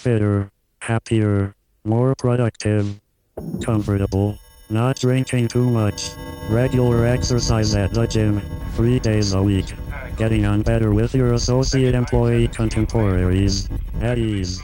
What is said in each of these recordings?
fitter, happier, more productive, comfortable, not drinking too much, regular exercise at the gym, three days a week, getting on better with your associate employee contemporaries, at ease.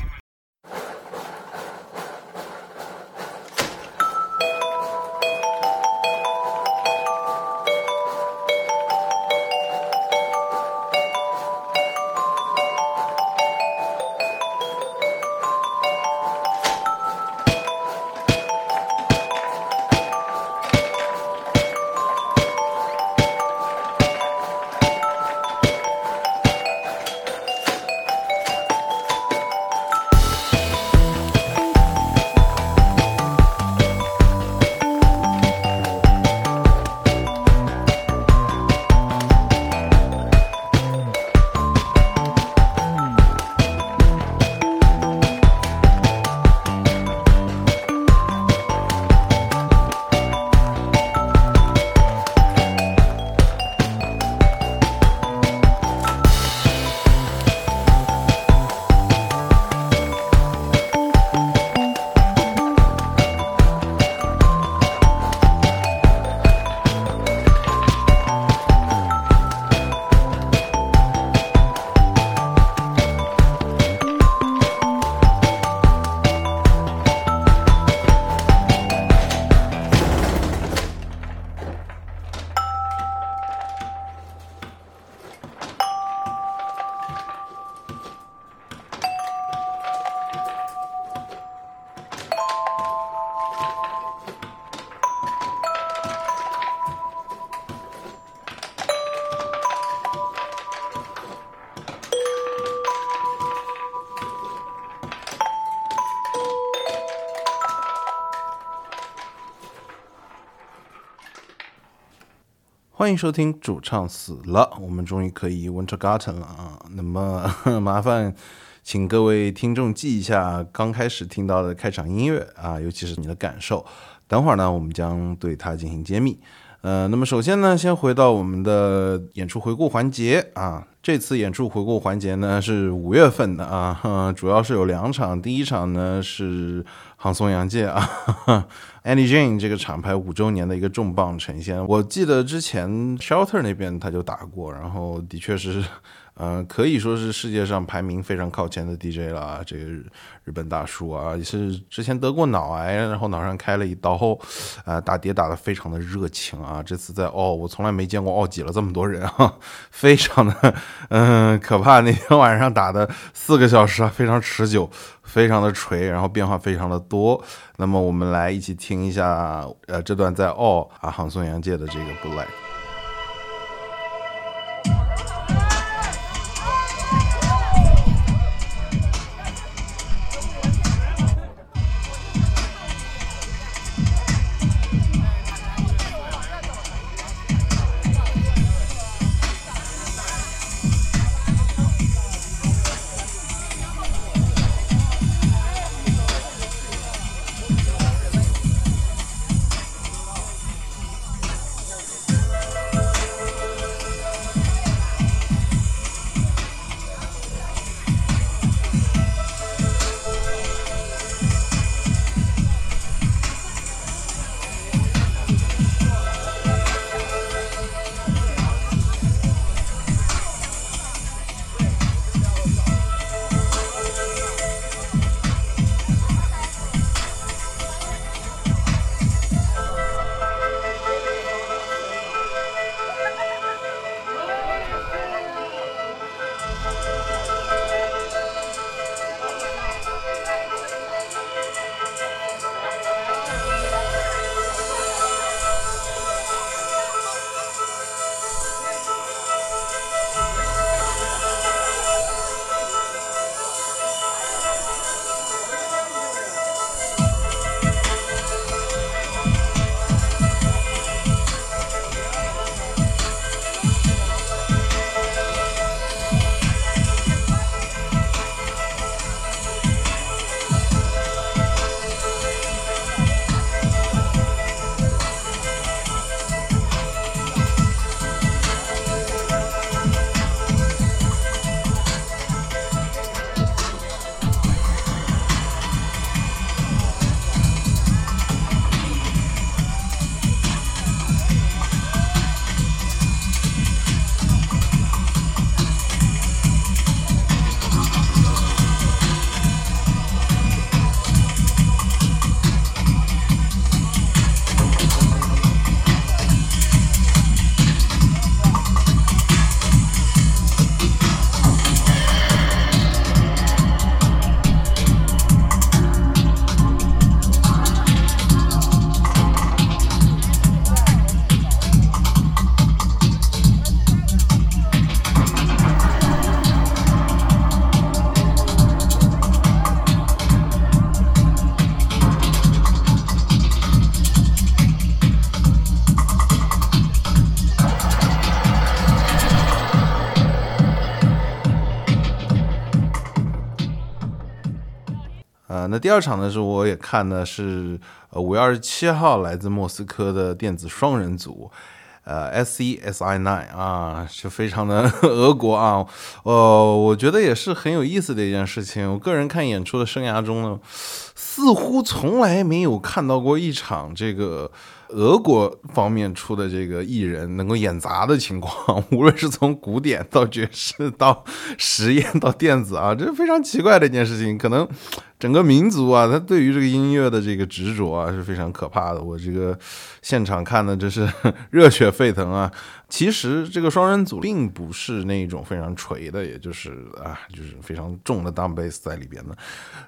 欢迎收听主唱死了，我们终于可以 Winter Garden 了啊！那么 麻烦请各位听众记一下刚开始听到的开场音乐啊，尤其是你的感受。等会儿呢，我们将对它进行揭秘。呃，那么首先呢，先回到我们的演出回顾环节啊。这次演出回顾环节呢是五月份的啊，主要是有两场。第一场呢是杭松洋介啊，Andy Jane 这个厂牌五周年的一个重磅呈现。我记得之前 Shelter 那边他就打过，然后的确是。嗯，可以说是世界上排名非常靠前的 DJ 了。这个日本大叔啊，也是之前得过脑癌，然后脑上开了一刀后，啊，打碟打得非常的热情啊。这次在哦，我从来没见过奥挤了这么多人啊，非常的嗯可怕。那天晚上打的四个小时啊，非常持久，非常的锤，然后变化非常的多。那么我们来一起听一下，呃，这段在哦啊，杭松洋界的这个不第二场呢是我也看的是呃五月二十七号来自莫斯科的电子双人组。呃，S E S I Nine 啊，就非常的 俄国啊，呃，我觉得也是很有意思的一件事情。我个人看演出的生涯中呢，似乎从来没有看到过一场这个。俄国方面出的这个艺人能够演杂的情况，无论是从古典到爵士到实验到电子啊，这是非常奇怪的一件事情。可能整个民族啊，他对于这个音乐的这个执着啊是非常可怕的。我这个现场看的真是 热血沸腾啊！其实这个双人组并不是那种非常锤的，也就是啊，就是非常重的 down bass 在里边的，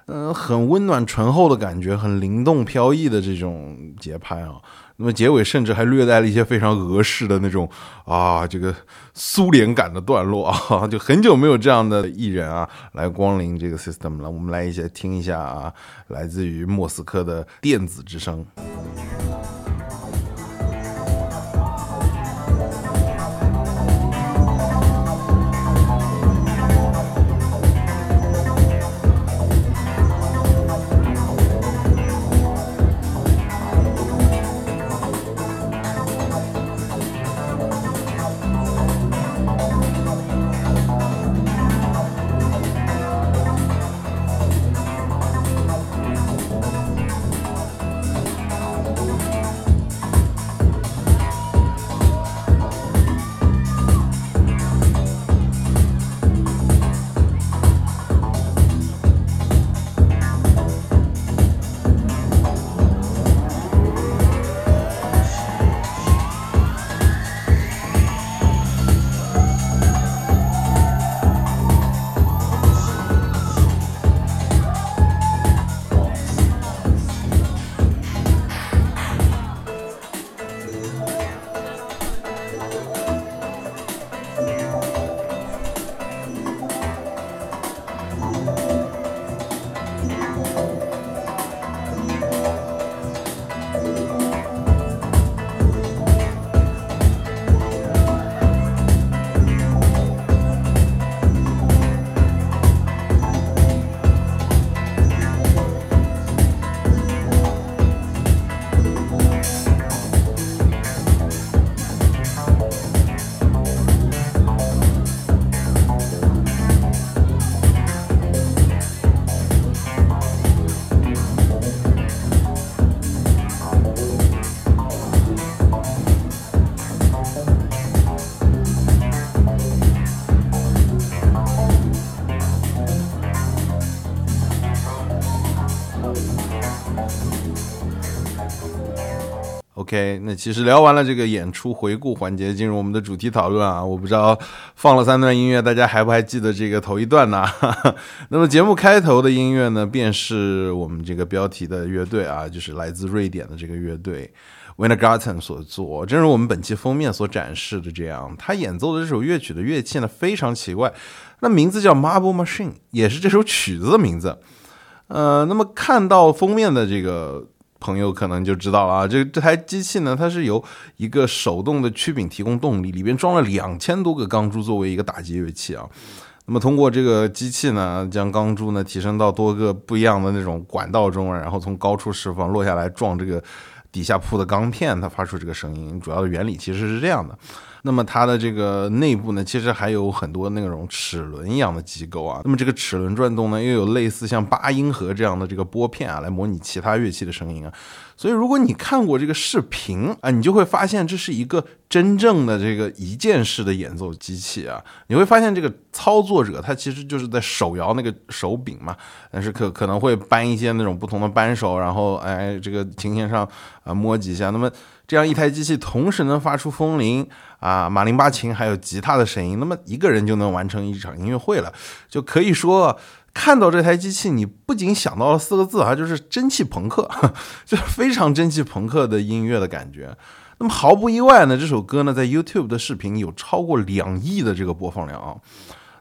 嗯，很温暖醇厚的感觉，很灵动飘逸的这种节拍啊。那么结尾甚至还略带了一些非常俄式的那种啊，这个苏联感的段落啊，就很久没有这样的艺人啊来光临这个 system 了。我们来一些听一下啊，来自于莫斯科的电子之声。那其实聊完了这个演出回顾环节，进入我们的主题讨论啊。我不知道放了三段音乐，大家还不还记得这个头一段呢？那么节目开头的音乐呢，便是我们这个标题的乐队啊，就是来自瑞典的这个乐队 Wintergarten 所做。正如我们本期封面所展示的这样，他演奏的这首乐曲的乐器呢非常奇怪，那名字叫 Marble Machine，也是这首曲子的名字。呃，那么看到封面的这个。朋友可能就知道了啊，这这台机器呢，它是由一个手动的曲柄提供动力，里边装了两千多个钢珠作为一个打击乐器啊。那么通过这个机器呢，将钢珠呢提升到多个不一样的那种管道中，然后从高处释放，落下来撞这个底下铺的钢片，它发出这个声音。主要的原理其实是这样的。那么它的这个内部呢，其实还有很多那种齿轮一样的机构啊。那么这个齿轮转动呢，又有类似像八音盒这样的这个拨片啊，来模拟其他乐器的声音啊。所以如果你看过这个视频啊，你就会发现这是一个真正的这个一键式的演奏机器啊。你会发现这个操作者他其实就是在手摇那个手柄嘛，但是可可能会扳一些那种不同的扳手，然后哎这个琴弦上啊摸几下。那么这样一台机器同时能发出风铃啊、马林巴琴还有吉他的声音，那么一个人就能完成一场音乐会了，就可以说看到这台机器，你不仅想到了四个字啊，就是蒸汽朋克，就非常蒸汽朋克的音乐的感觉。那么毫不意外呢，这首歌呢在 YouTube 的视频有超过两亿的这个播放量啊。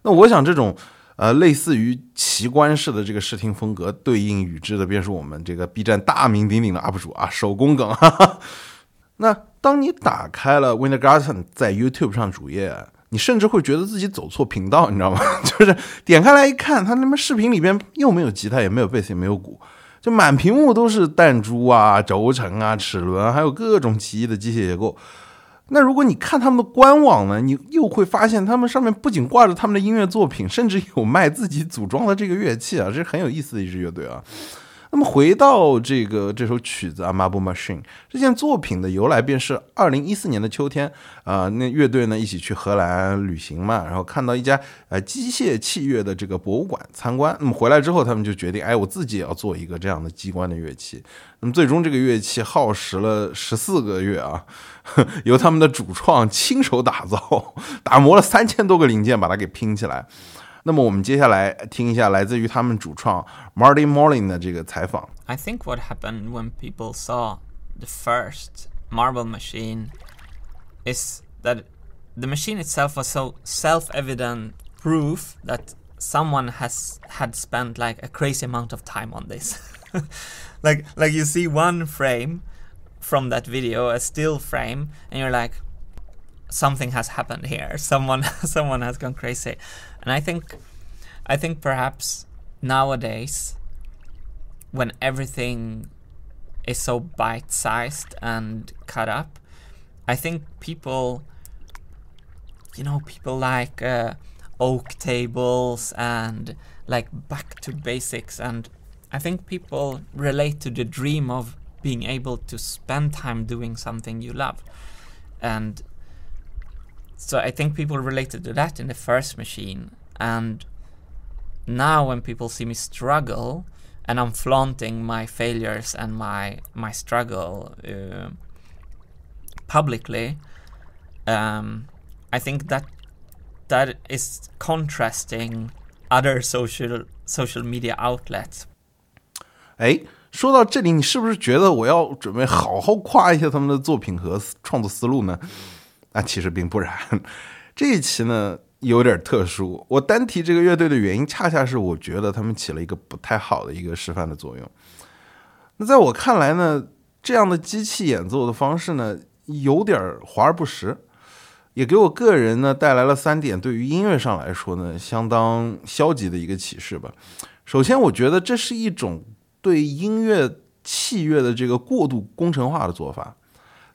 那我想这种呃类似于奇观式的这个视听风格，对应与之的便是我们这个 B 站大名鼎鼎的 UP 主啊，手工梗哈。那当你打开了 Wintergarten 在 YouTube 上主页，你甚至会觉得自己走错频道，你知道吗？就是点开来一看，他那边视频里边又没有吉他，也没有贝斯，也没有鼓，就满屏幕都是弹珠啊、轴承啊、齿轮，还有各种奇异的机械结构。那如果你看他们的官网呢，你又会发现他们上面不仅挂着他们的音乐作品，甚至有卖自己组装的这个乐器啊，这是很有意思的一支乐队啊。那么回到这个这首曲子啊，《Marble Machine》这件作品的由来，便是二零一四年的秋天啊，那乐队呢一起去荷兰旅行嘛，然后看到一家呃机械器乐的这个博物馆参观。那么回来之后，他们就决定，哎，我自己也要做一个这样的机关的乐器。那么最终这个乐器耗时了十四个月啊，由他们的主创亲手打造，打磨了三千多个零件，把它给拼起来。那么我们接下来听一下来自于他们主创 Marty Molin 的这个采访。I think what happened when people saw the first marble machine is that the machine itself was so self-evident proof that someone has had spent like a crazy amount of time on this. like like you see one frame from that video, a still frame, and you're like, something has happened here. Someone someone has gone crazy. And I think I think perhaps nowadays when everything is so bite sized and cut up, I think people you know, people like uh, oak tables and like back to basics and I think people relate to the dream of being able to spend time doing something you love. And so I think people related to that in the first machine. And now when people see me struggle and I'm flaunting my failures and my my struggle uh, publicly, um, I think that that is contrasting other social social media outlets. 哎，说到这里，你是不是觉得我要准备好好夸一下他们的作品和创作思路呢？那其实并不然，这一期呢 有点特殊。我单提这个乐队的原因，恰恰是我觉得他们起了一个不太好的一个示范的作用。那在我看来呢，这样的机器演奏的方式呢，有点华而不实，也给我个人呢带来了三点对于音乐上来说呢相当消极的一个启示吧。首先，我觉得这是一种对音乐器乐的这个过度工程化的做法。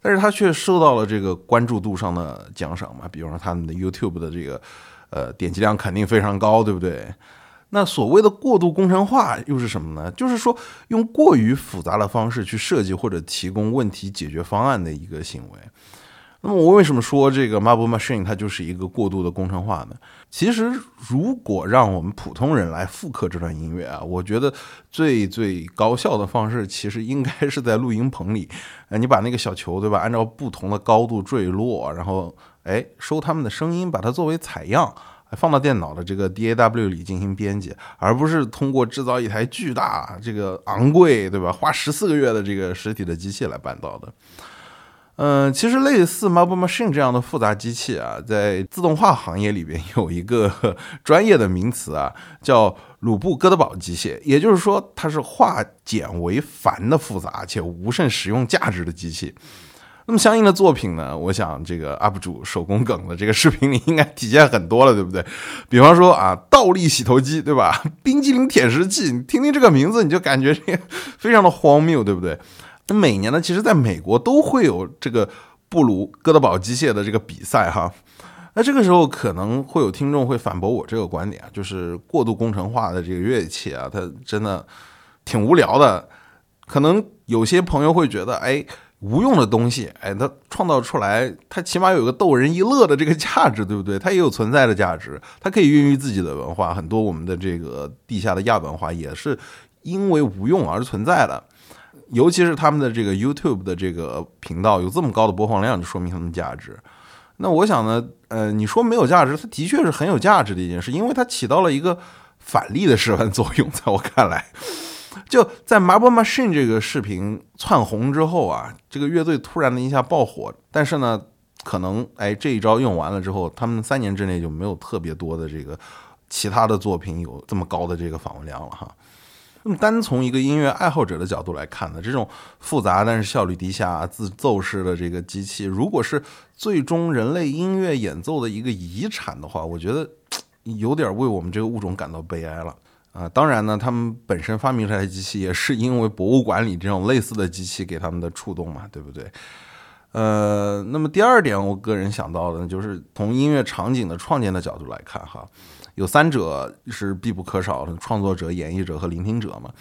但是他却受到了这个关注度上的奖赏嘛，比如说他们的 YouTube 的这个呃点击量肯定非常高，对不对？那所谓的过度工程化又是什么呢？就是说用过于复杂的方式去设计或者提供问题解决方案的一个行为。那么我为什么说这个 Marble Machine 它就是一个过度的工程化呢？其实如果让我们普通人来复刻这段音乐啊，我觉得最最高效的方式其实应该 是在录音棚里，呃，你把那个小球对吧，按照不同的高度坠落，然后哎收他们的声音，把它作为采样，放到电脑的这个 DAW 里进行编辑，而不是通过制造一台巨大、这个昂贵对吧，花十四个月的这个实体的机器来办到的。嗯，其实类似 Marble Machine 这样的复杂机器啊，在自动化行业里边有一个专业的名词啊，叫鲁布哥德堡机械，也就是说它是化简为繁的复杂且无甚实用价值的机器。那么相应的作品呢，我想这个 UP 主手工梗的这个视频里应该体现很多了，对不对？比方说啊，倒立洗头机，对吧？冰激凌舔食器，你听听这个名字，你就感觉这个非常的荒谬，对不对？那每年呢，其实在美国都会有这个布鲁哥德堡机械的这个比赛哈。那这个时候可能会有听众会反驳我这个观点啊，就是过度工程化的这个乐器啊，它真的挺无聊的。可能有些朋友会觉得，哎，无用的东西，哎，它创造出来，它起码有个逗人一乐的这个价值，对不对？它也有存在的价值，它可以孕育自己的文化。很多我们的这个地下的亚文化也是因为无用而存在的。尤其是他们的这个 YouTube 的这个频道有这么高的播放量，就说明他们价值。那我想呢，呃，你说没有价值，它的确是很有价值的一件事，因为它起到了一个反例的示范作用。在我看来，就在 Marble Machine 这个视频窜红之后啊，这个乐队突然的一下爆火。但是呢，可能哎这一招用完了之后，他们三年之内就没有特别多的这个其他的作品有这么高的这个访问量了哈。那么单从一个音乐爱好者的角度来看呢，这种复杂但是效率低下、自奏式的这个机器，如果是最终人类音乐演奏的一个遗产的话，我觉得 有点为我们这个物种感到悲哀了啊！当然呢，他们本身发明这台机器也是因为博物馆里这种类似的机器给他们的触动嘛，对不对？呃，那么第二点，我个人想到的就是从音乐场景的创建的角度来看，哈，有三者是必不可少的：创作者、演绎者和聆听者嘛。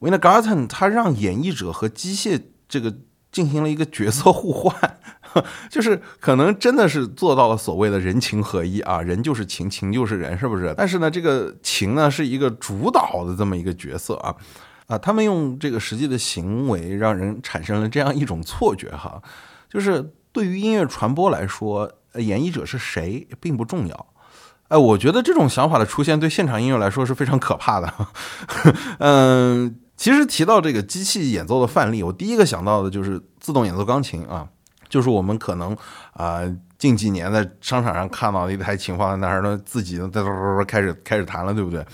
Wintergarten 他让演绎者和机械这个进行了一个角色互换，就是可能真的是做到了所谓的人情合一啊，人就是情，情就是人，是不是？但是呢，这个情呢是一个主导的这么一个角色啊。啊，他们用这个实际的行为让人产生了这样一种错觉，哈，就是对于音乐传播来说，演绎者是谁并不重要。哎，我觉得这种想法的出现对现场音乐来说是非常可怕的。嗯，其实提到这个机器演奏的范例，我第一个想到的就是自动演奏钢琴啊，就是我们可能啊近几年在商场上看到的一台琴放在那儿呢，自己在开始开始弹了，对不对？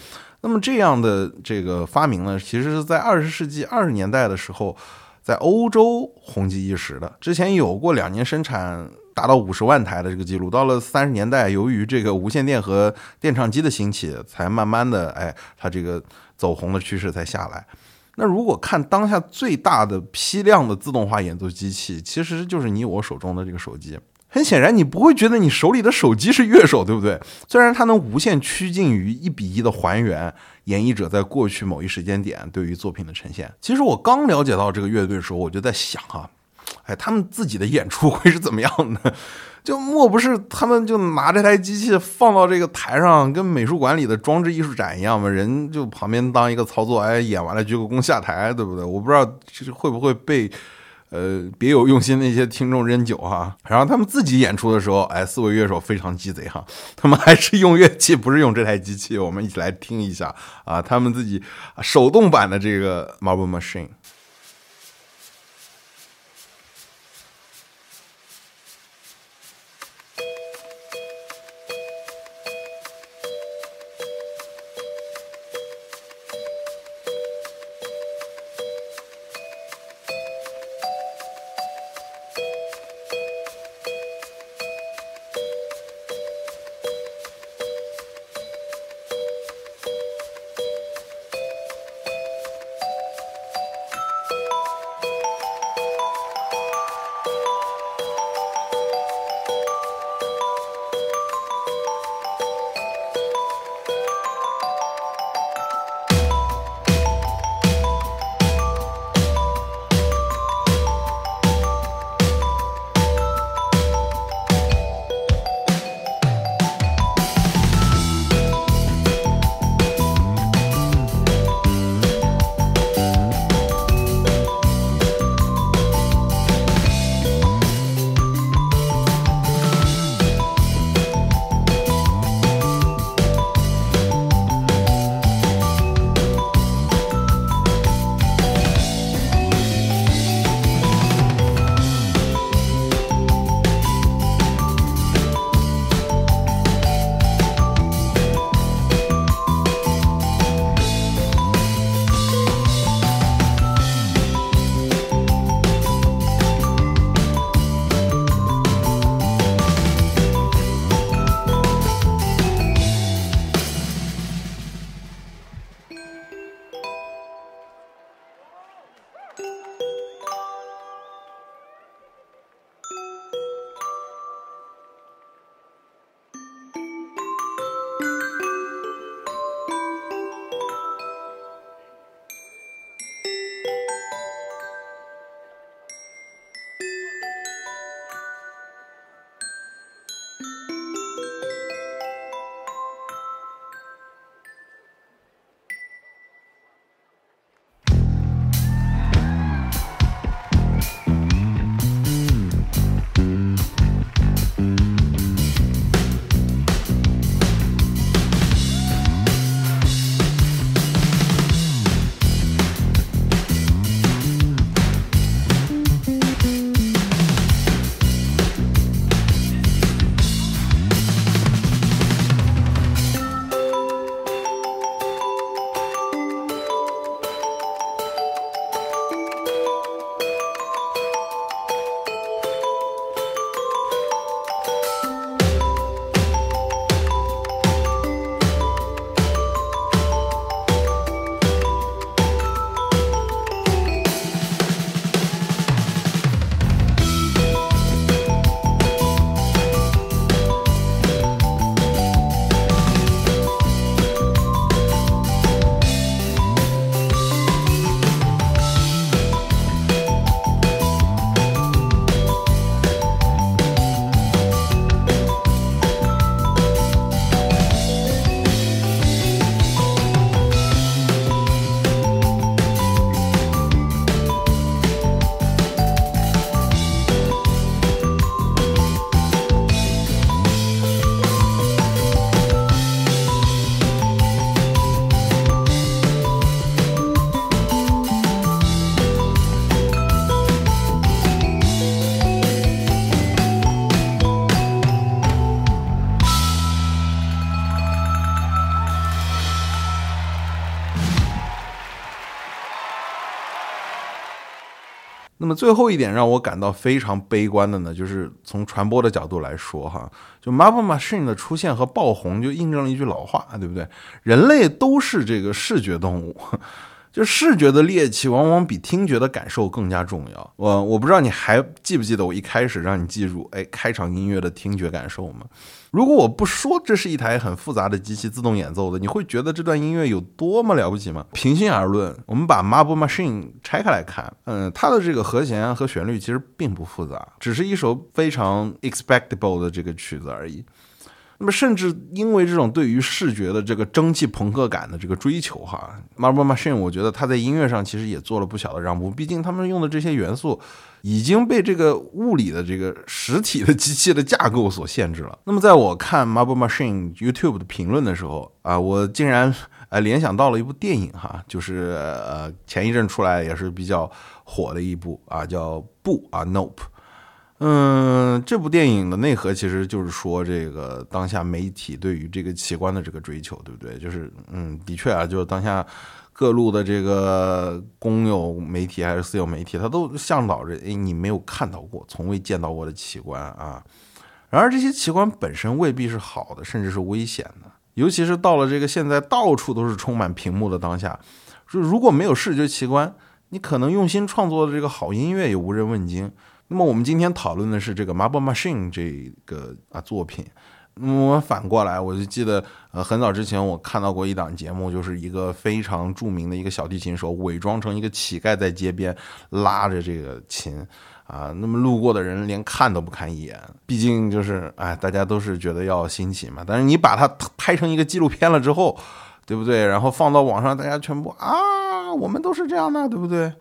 那么这样的这个发明呢，其实是在二十世纪二十年代的时候，在欧洲红极一时的。之前有过两年生产达到五十万台的这个记录，到了三十年代，由于这个无线电和电唱机的兴起，才慢慢的，哎，它这个走红的趋势才下来。那如果看当下最大的批量的自动化演奏机器，其实就是你我手中的这个手机。很显然，你不会觉得你手里的手机是乐手，对不对？虽然它能无限趋近于一比一的还原演绎者在过去某一时间点对于作品的呈现。其实我刚了解到这个乐队的时候，我就在想啊，哎，他们自己的演出 会是怎么样的？就莫不是他们就拿这台机器放到这个台上，跟美术馆里的装置艺术展一样吗？人就旁边当一个操作，哎，演完了鞠个躬下台，对不对？我不知道就是会不会被。呃，别有用心的一些听众扔酒哈，然后他们自己演出的时候，哎，四位乐手非常鸡贼哈，他们还是用乐器，不是用这台机器。我们一起来听一下啊，他们自己手动版的这个 Marble Machine。那么最后一点让我感到非常悲观的呢，就是从传播的角度来说，哈，就 Marble Machine 的出现和爆红，就印证了一句老话，对不对？人类都是这个视觉动物。就视觉的猎奇往往比听觉的感受更加重要。我我不知道你还记不记得我一开始让你记住，哎，开场音乐的听觉感受吗？如果我不说这是一台很复杂的机器自动演奏的，你会觉得这段音乐有多么了不起吗？平心而论，我们把 Marble Machine 拆开来看，嗯，它的这个和弦和旋律其实并不复杂，只是一首非常 expectable 的这个曲子而已。那么，甚至因为这种对于视觉的这个蒸汽朋克感的这个追求，哈，Marble Machine，我觉得他在音乐上其实也做了不小的让步。毕竟他们用的这些元素已经被这个物理的这个实体的机器的架构所限制了。那么，在我看 Marble Machine YouTube 的评论的时候啊，我竟然呃联想到了一部电影，哈，就是呃前一阵出来也是比较火的一部啊，叫不啊 Nope。嗯，这部电影的内核其实就是说，这个当下媒体对于这个奇观的这个追求，对不对？就是，嗯，的确啊，就是当下各路的这个公有媒体还是私有媒体，它都向导着，哎，你没有看到过、从未见到过的奇观啊。然而，这些奇观本身未必是好的，甚至是危险的。尤其是到了这个现在到处都是充满屏幕的当下，说如果没有视觉奇观，你可能用心创作的这个好音乐也无人问津。那么我们今天讨论的是这个 Marble Machine 这个啊作品。那么反过来，我就记得呃很早之前我看到过一档节目，就是一个非常著名的一个小提琴手伪装成一个乞丐在街边拉着这个琴啊，那么路过的人连看都不看一眼。毕竟就是哎，大家都是觉得要新奇嘛。但是你把它拍成一个纪录片了之后，对不对？然后放到网上，大家全部啊，我们都是这样的，对不对？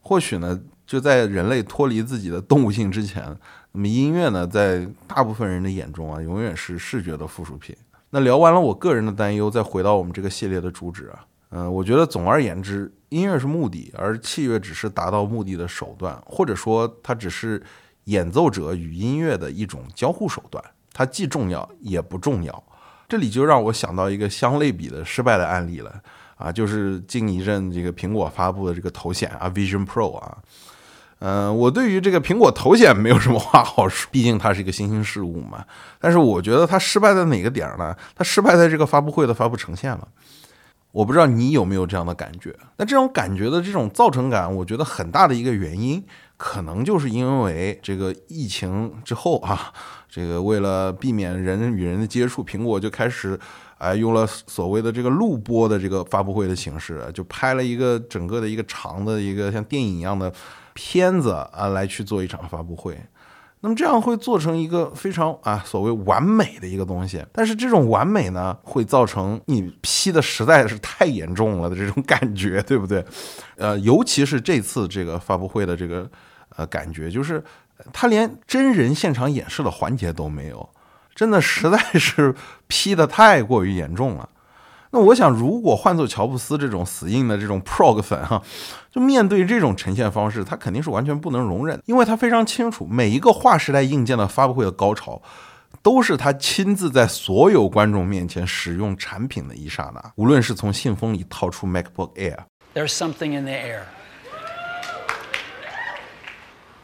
或许呢？就在人类脱离自己的动物性之前，那么音乐呢，在大部分人的眼中啊，永远是视觉的附属品。那聊完了我个人的担忧，再回到我们这个系列的主旨啊，嗯，我觉得总而言之，音乐是目的，而器乐只是达到目的的手段，或者说它只是演奏者与音乐的一种交互手段，它既重要也不重要。这里就让我想到一个相类比的失败的案例了啊，就是近一阵这个苹果发布的这个头显啊，Vision Pro 啊。嗯，我对于这个苹果头显没有什么话好说，毕竟它是一个新兴事物嘛。但是我觉得它失败在哪个点儿呢？它失败在这个发布会的发布呈现了。我不知道你有没有这样的感觉？那这种感觉的这种造成感，我觉得很大的一个原因，可能就是因为这个疫情之后啊，这个为了避免人与人的接触，苹果就开始哎用了所谓的这个录播的这个发布会的形式，就拍了一个整个的一个长的一个像电影一样的。片子啊，来去做一场发布会，那么这样会做成一个非常啊所谓完美的一个东西，但是这种完美呢，会造成你 P 的实在是太严重了的这种感觉，对不对？呃，尤其是这次这个发布会的这个呃感觉，就是他连真人现场演示的环节都没有，真的实在是 P 的太过于严重了。那我想，如果换做乔布斯这种死硬的这种 prog 粉哈，就面对这种呈现方式，他肯定是完全不能容忍，因为他非常清楚，每一个划时代硬件的发布会的高潮，都是他亲自在所有观众面前使用产品的一刹那。无论是从信封里掏出 MacBook Air，There's something in the air.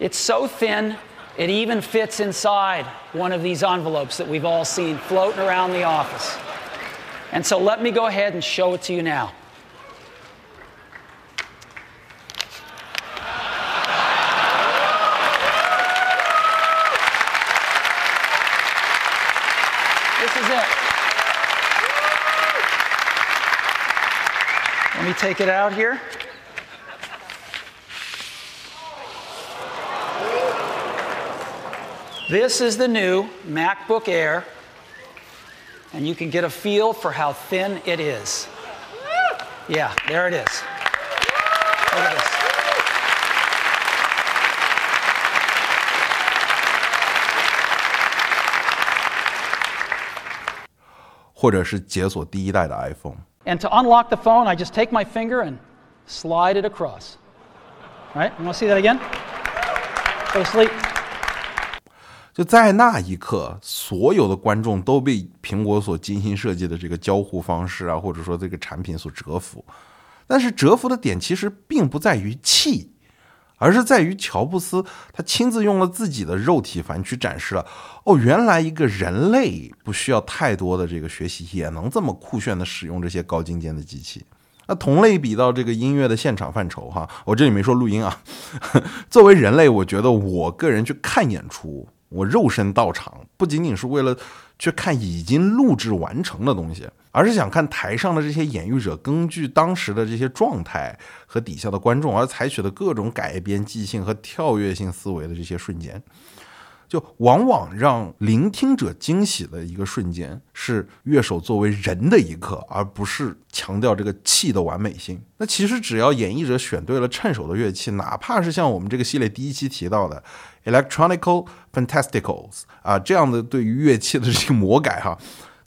It's so thin, it even fits inside one of these envelopes that we've all seen floating around the office. And so let me go ahead and show it to you now. This is it. Let me take it out here. This is the new MacBook Air and you can get a feel for how thin it is. Yeah, there it is. Look at this. And to unlock the phone, I just take my finger and slide it across. All right? You want to see that again? Go to sleep. 就在那一刻，所有的观众都被苹果所精心设计的这个交互方式啊，或者说这个产品所折服。但是折服的点其实并不在于气，而是在于乔布斯他亲自用了自己的肉体凡躯展示了，哦，原来一个人类不需要太多的这个学习，也能这么酷炫的使用这些高精尖的机器。那同类比到这个音乐的现场范畴，哈，我这里没说录音啊。作为人类，我觉得我个人去看演出，我肉身到场，不仅仅是为了去看已经录制完成的东西，而是想看台上的这些演绎者根据当时的这些状态和底下的观众而采取的各种改编即兴和跳跃性思维的这些瞬间。就往往让聆听者惊喜的一个瞬间，是乐手作为人的一刻，而不是强调这个气的完美性。那其实只要演绎者选对了趁手的乐器，哪怕是像我们这个系列第一期提到的 electronical fantasticals 啊这样的对于乐器的这个魔改哈，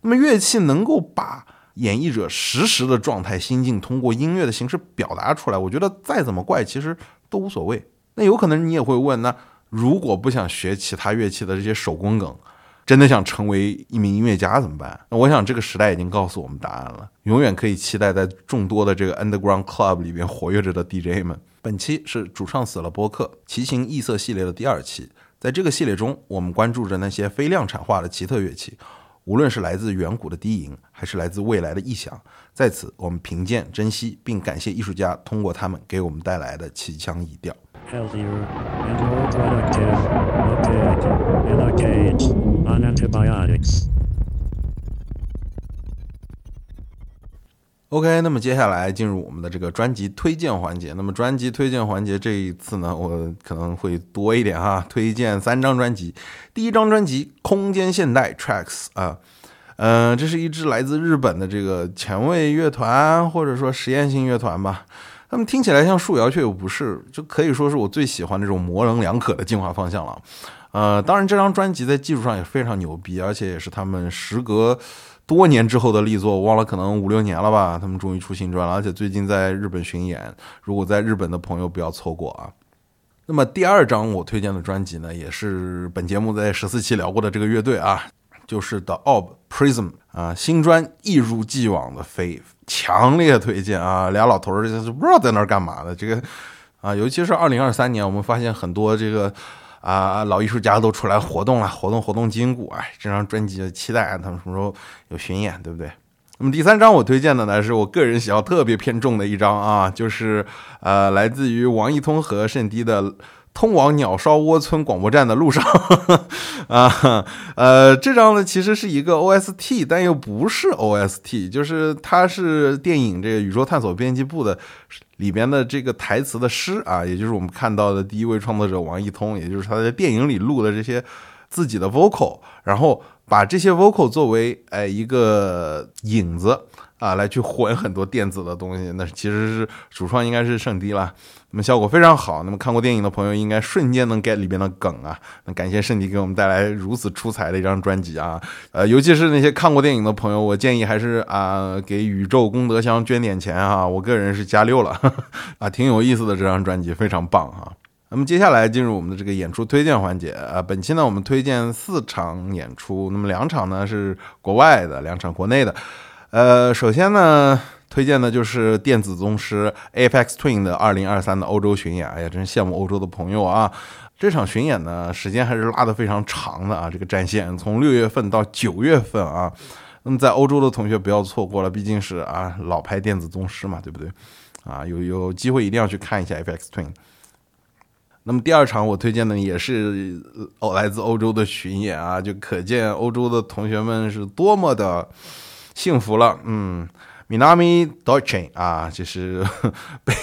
那么乐器能够把演绎者实时的状态心境通过音乐的形式表达出来，我觉得再怎么怪其实都无所谓。那有可能你也会问那。如果不想学其他乐器的这些手工梗，真的想成为一名音乐家怎么办？那我想这个时代已经告诉我们答案了。永远可以期待在众多的这个 underground club 里边活跃着的 DJ 们。本期是主唱死了播客奇形异色系列的第二期，在这个系列中，我们关注着那些非量产化的奇特乐器，无论是来自远古的低吟，还是来自未来的异响。在此，我们评鉴、珍惜并感谢艺术家通过他们给我们带来的奇腔异调。Healthier, and more productive. A pig in a cage on antibiotics. OK，那么接下来进入我们的这个专辑推荐环节。那么专辑推荐环节这一次呢，我可能会多一点哈，推荐三张专辑。第一张专辑《空间现代 Tracks》啊，嗯，这是一支来自日本的这个前卫乐团或者说实验性乐团吧。他们听起来像树摇，却又不是，就可以说是我最喜欢这种模棱两可的进化方向了。呃，当然这张专辑在技术上也非常牛逼，而且也是他们时隔多年之后的力作，我忘了可能五六年了吧，他们终于出新专了，而且最近在日本巡演，如果在日本的朋友不要错过啊。那么第二张我推荐的专辑呢，也是本节目在十四期聊过的这个乐队啊，就是 The Orb Prism 啊，新专一如既往的飞。强烈推荐啊！俩老头儿就是不知道在那儿干嘛的。这个啊，尤其是二零二三年，我们发现很多这个啊老艺术家都出来活动了，活动活动筋骨。哎，这张专辑期待他们什么时候有巡演，对不对？那么第三张我推荐的呢，是我个人喜好特别偏重的一张啊，就是呃来自于王一通和圣迪的。通往鸟烧窝村广播站的路上，啊，呃，这张呢其实是一个 OST，但又不是 OST，就是它是电影这个宇宙探索编辑部的里边的这个台词的诗啊，也就是我们看到的第一位创作者王一通，也就是他在电影里录的这些自己的 vocal，然后把这些 vocal 作为哎一个影子。啊，来去混很多电子的东西，那其实是主创应该是圣迪了，那么效果非常好。那么看过电影的朋友应该瞬间能 get 里边的梗啊。那感谢圣迪给我们带来如此出彩的一张专辑啊。呃，尤其是那些看过电影的朋友，我建议还是啊给宇宙功德箱捐点钱啊。我个人是加六了 啊，挺有意思的这张专辑，非常棒哈。那么接下来进入我们的这个演出推荐环节啊。本期呢，我们推荐四场演出，那么两场呢是国外的，两场国内的。呃，首先呢，推荐的就是电子宗师 Apex Twin 的二零二三的欧洲巡演。哎呀，真羡慕欧洲的朋友啊！这场巡演呢，时间还是拉得非常长的啊，这个战线从六月份到九月份啊。那么在欧洲的同学不要错过了，毕竟是啊老牌电子宗师嘛，对不对？啊，有有机会一定要去看一下 Apex Twin。那么第二场我推荐的也是来自欧洲的巡演啊，就可见欧洲的同学们是多么的。幸福了，嗯，Minami Dolce 啊，就是 被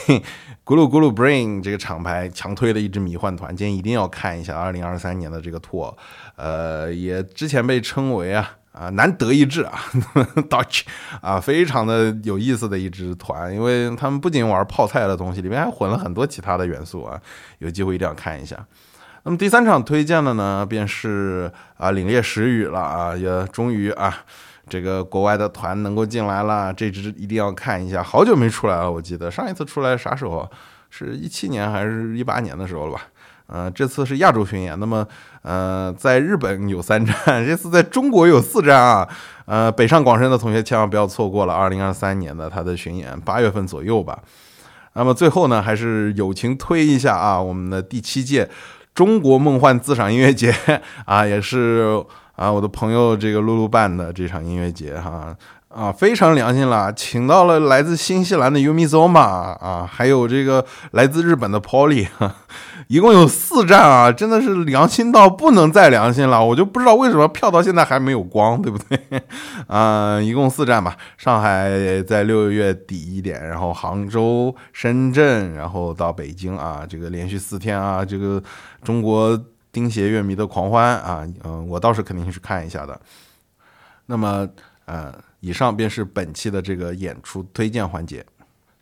咕噜咕噜 Brain 这个厂牌强推的一支迷幻团，今天一定要看一下二零二三年的这个 tour，呃，也之前被称为啊啊难得一支啊 Dolce 啊，非常的有意思的一支团，因为他们不仅玩泡菜的东西，里面还混了很多其他的元素啊，有机会一定要看一下。那么第三场推荐的呢，便是啊凛冽时雨了啊，也终于啊。这个国外的团能够进来了，这支一定要看一下。好久没出来了，我记得上一次出来啥时候？是一七年还是一八年的时候了吧？嗯，这次是亚洲巡演。那么，呃，在日本有三站，这次在中国有四站啊。呃，北上广深的同学千万不要错过了二零二三年的他的巡演，八月份左右吧。那么最后呢，还是友情推一下啊，我们的第七届中国梦幻自赏音乐节 啊，也是啊我的朋友这个露露办的这场音乐节哈。啊非常良心了，请到了来自新西兰的 Umi Zoma 啊，还有这个来自日本的 Polly，一共有四站啊，真的是良心到不能再良心了，我就不知道为什么票到现在还没有光，对不对？啊，一共四站吧，上海在六月底一点，然后杭州、深圳，然后到北京啊，这个连续四天啊，这个中国钉鞋乐迷的狂欢啊，嗯，我倒是肯定是看一下的。那么，呃。以上便是本期的这个演出推荐环节。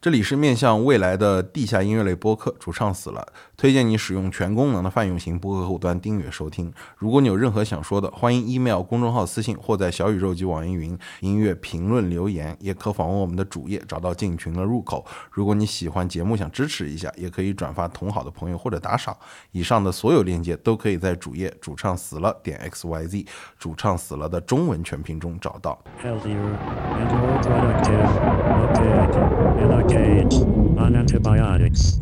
这里是面向未来的地下音乐类播客，主唱死了，推荐你使用全功能的泛用型播客后端订阅收听。如果你有任何想说的，欢迎 email 公众号私信或在小宇宙及网易云音乐评论留言，也可访问我们的主页找到进群的入口。如果你喜欢节目想支持一下，也可以转发同好的朋友或者打赏。以上的所有链接都可以在主页主唱死了点 x y z 主唱死了的中文全拼中找到。decades on antibiotics.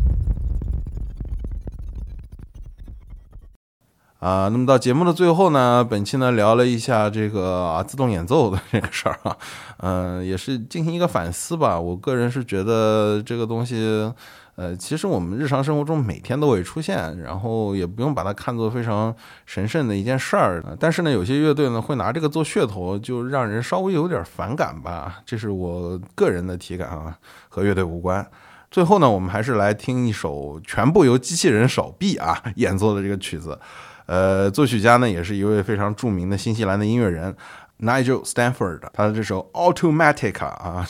啊，那么到节目的最后呢，本期呢聊了一下这个啊自动演奏的这个事儿啊，嗯，也是进行一个反思吧。我个人是觉得这个东西。呃，其实我们日常生活中每天都会出现，然后也不用把它看作非常神圣的一件事儿。但是呢，有些乐队呢会拿这个做噱头，就让人稍微有点反感吧。这是我个人的体感啊，和乐队无关。最后呢，我们还是来听一首全部由机器人手臂啊演奏的这个曲子。呃，作曲家呢也是一位非常著名的新西兰的音乐人。Nigel Stanford，他的这首 Automatic 啊，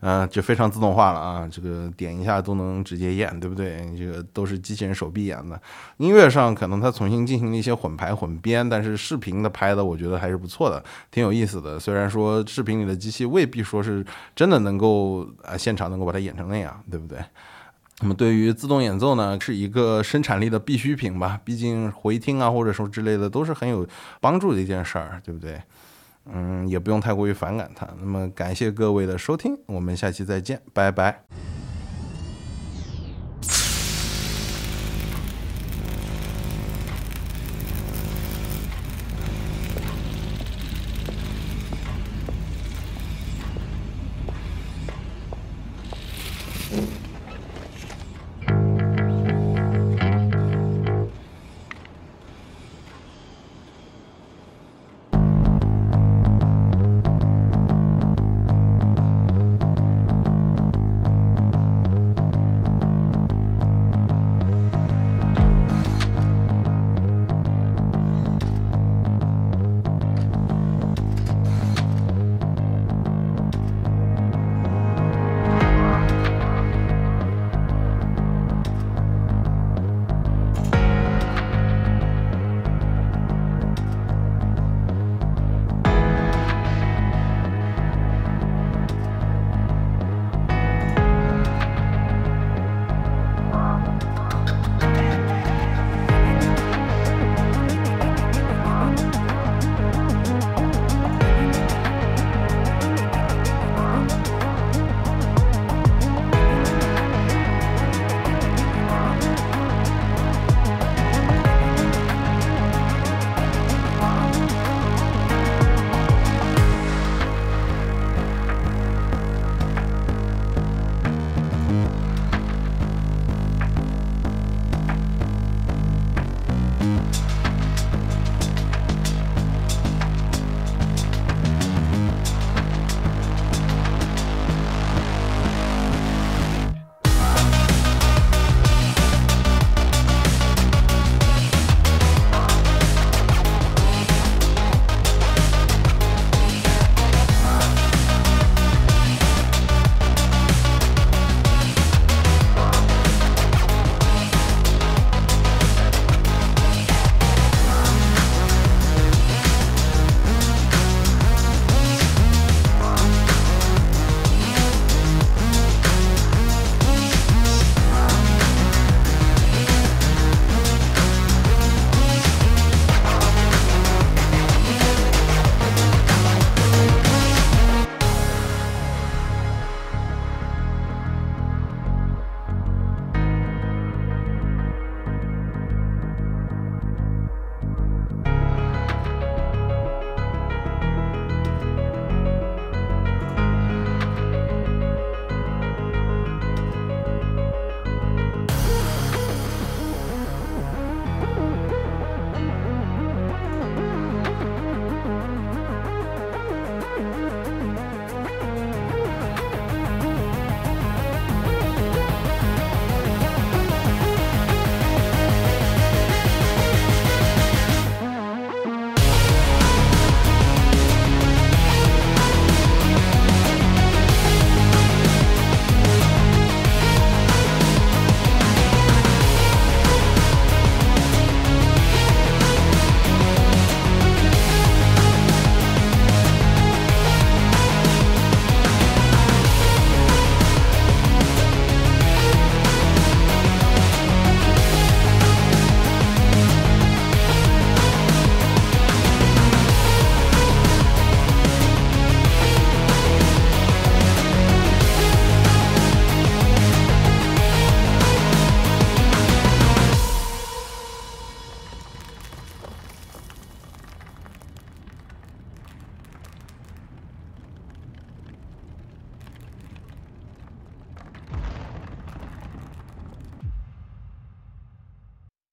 呃，就非常自动化了啊，这个点一下都能直接演，对不对？这个都是机器人手臂演的。音乐上可能他重新进行了一些混排混编，但是视频的拍的我觉得还是不错的，挺有意思的。虽然说视频里的机器未必说是真的能够啊现场能够把它演成那样，对不对？那么对于自动演奏呢，是一个生产力的必需品吧？毕竟回听啊或者说之类的都是很有帮助的一件事儿，对不对？嗯，也不用太过于反感它。那么，感谢各位的收听，我们下期再见，拜拜。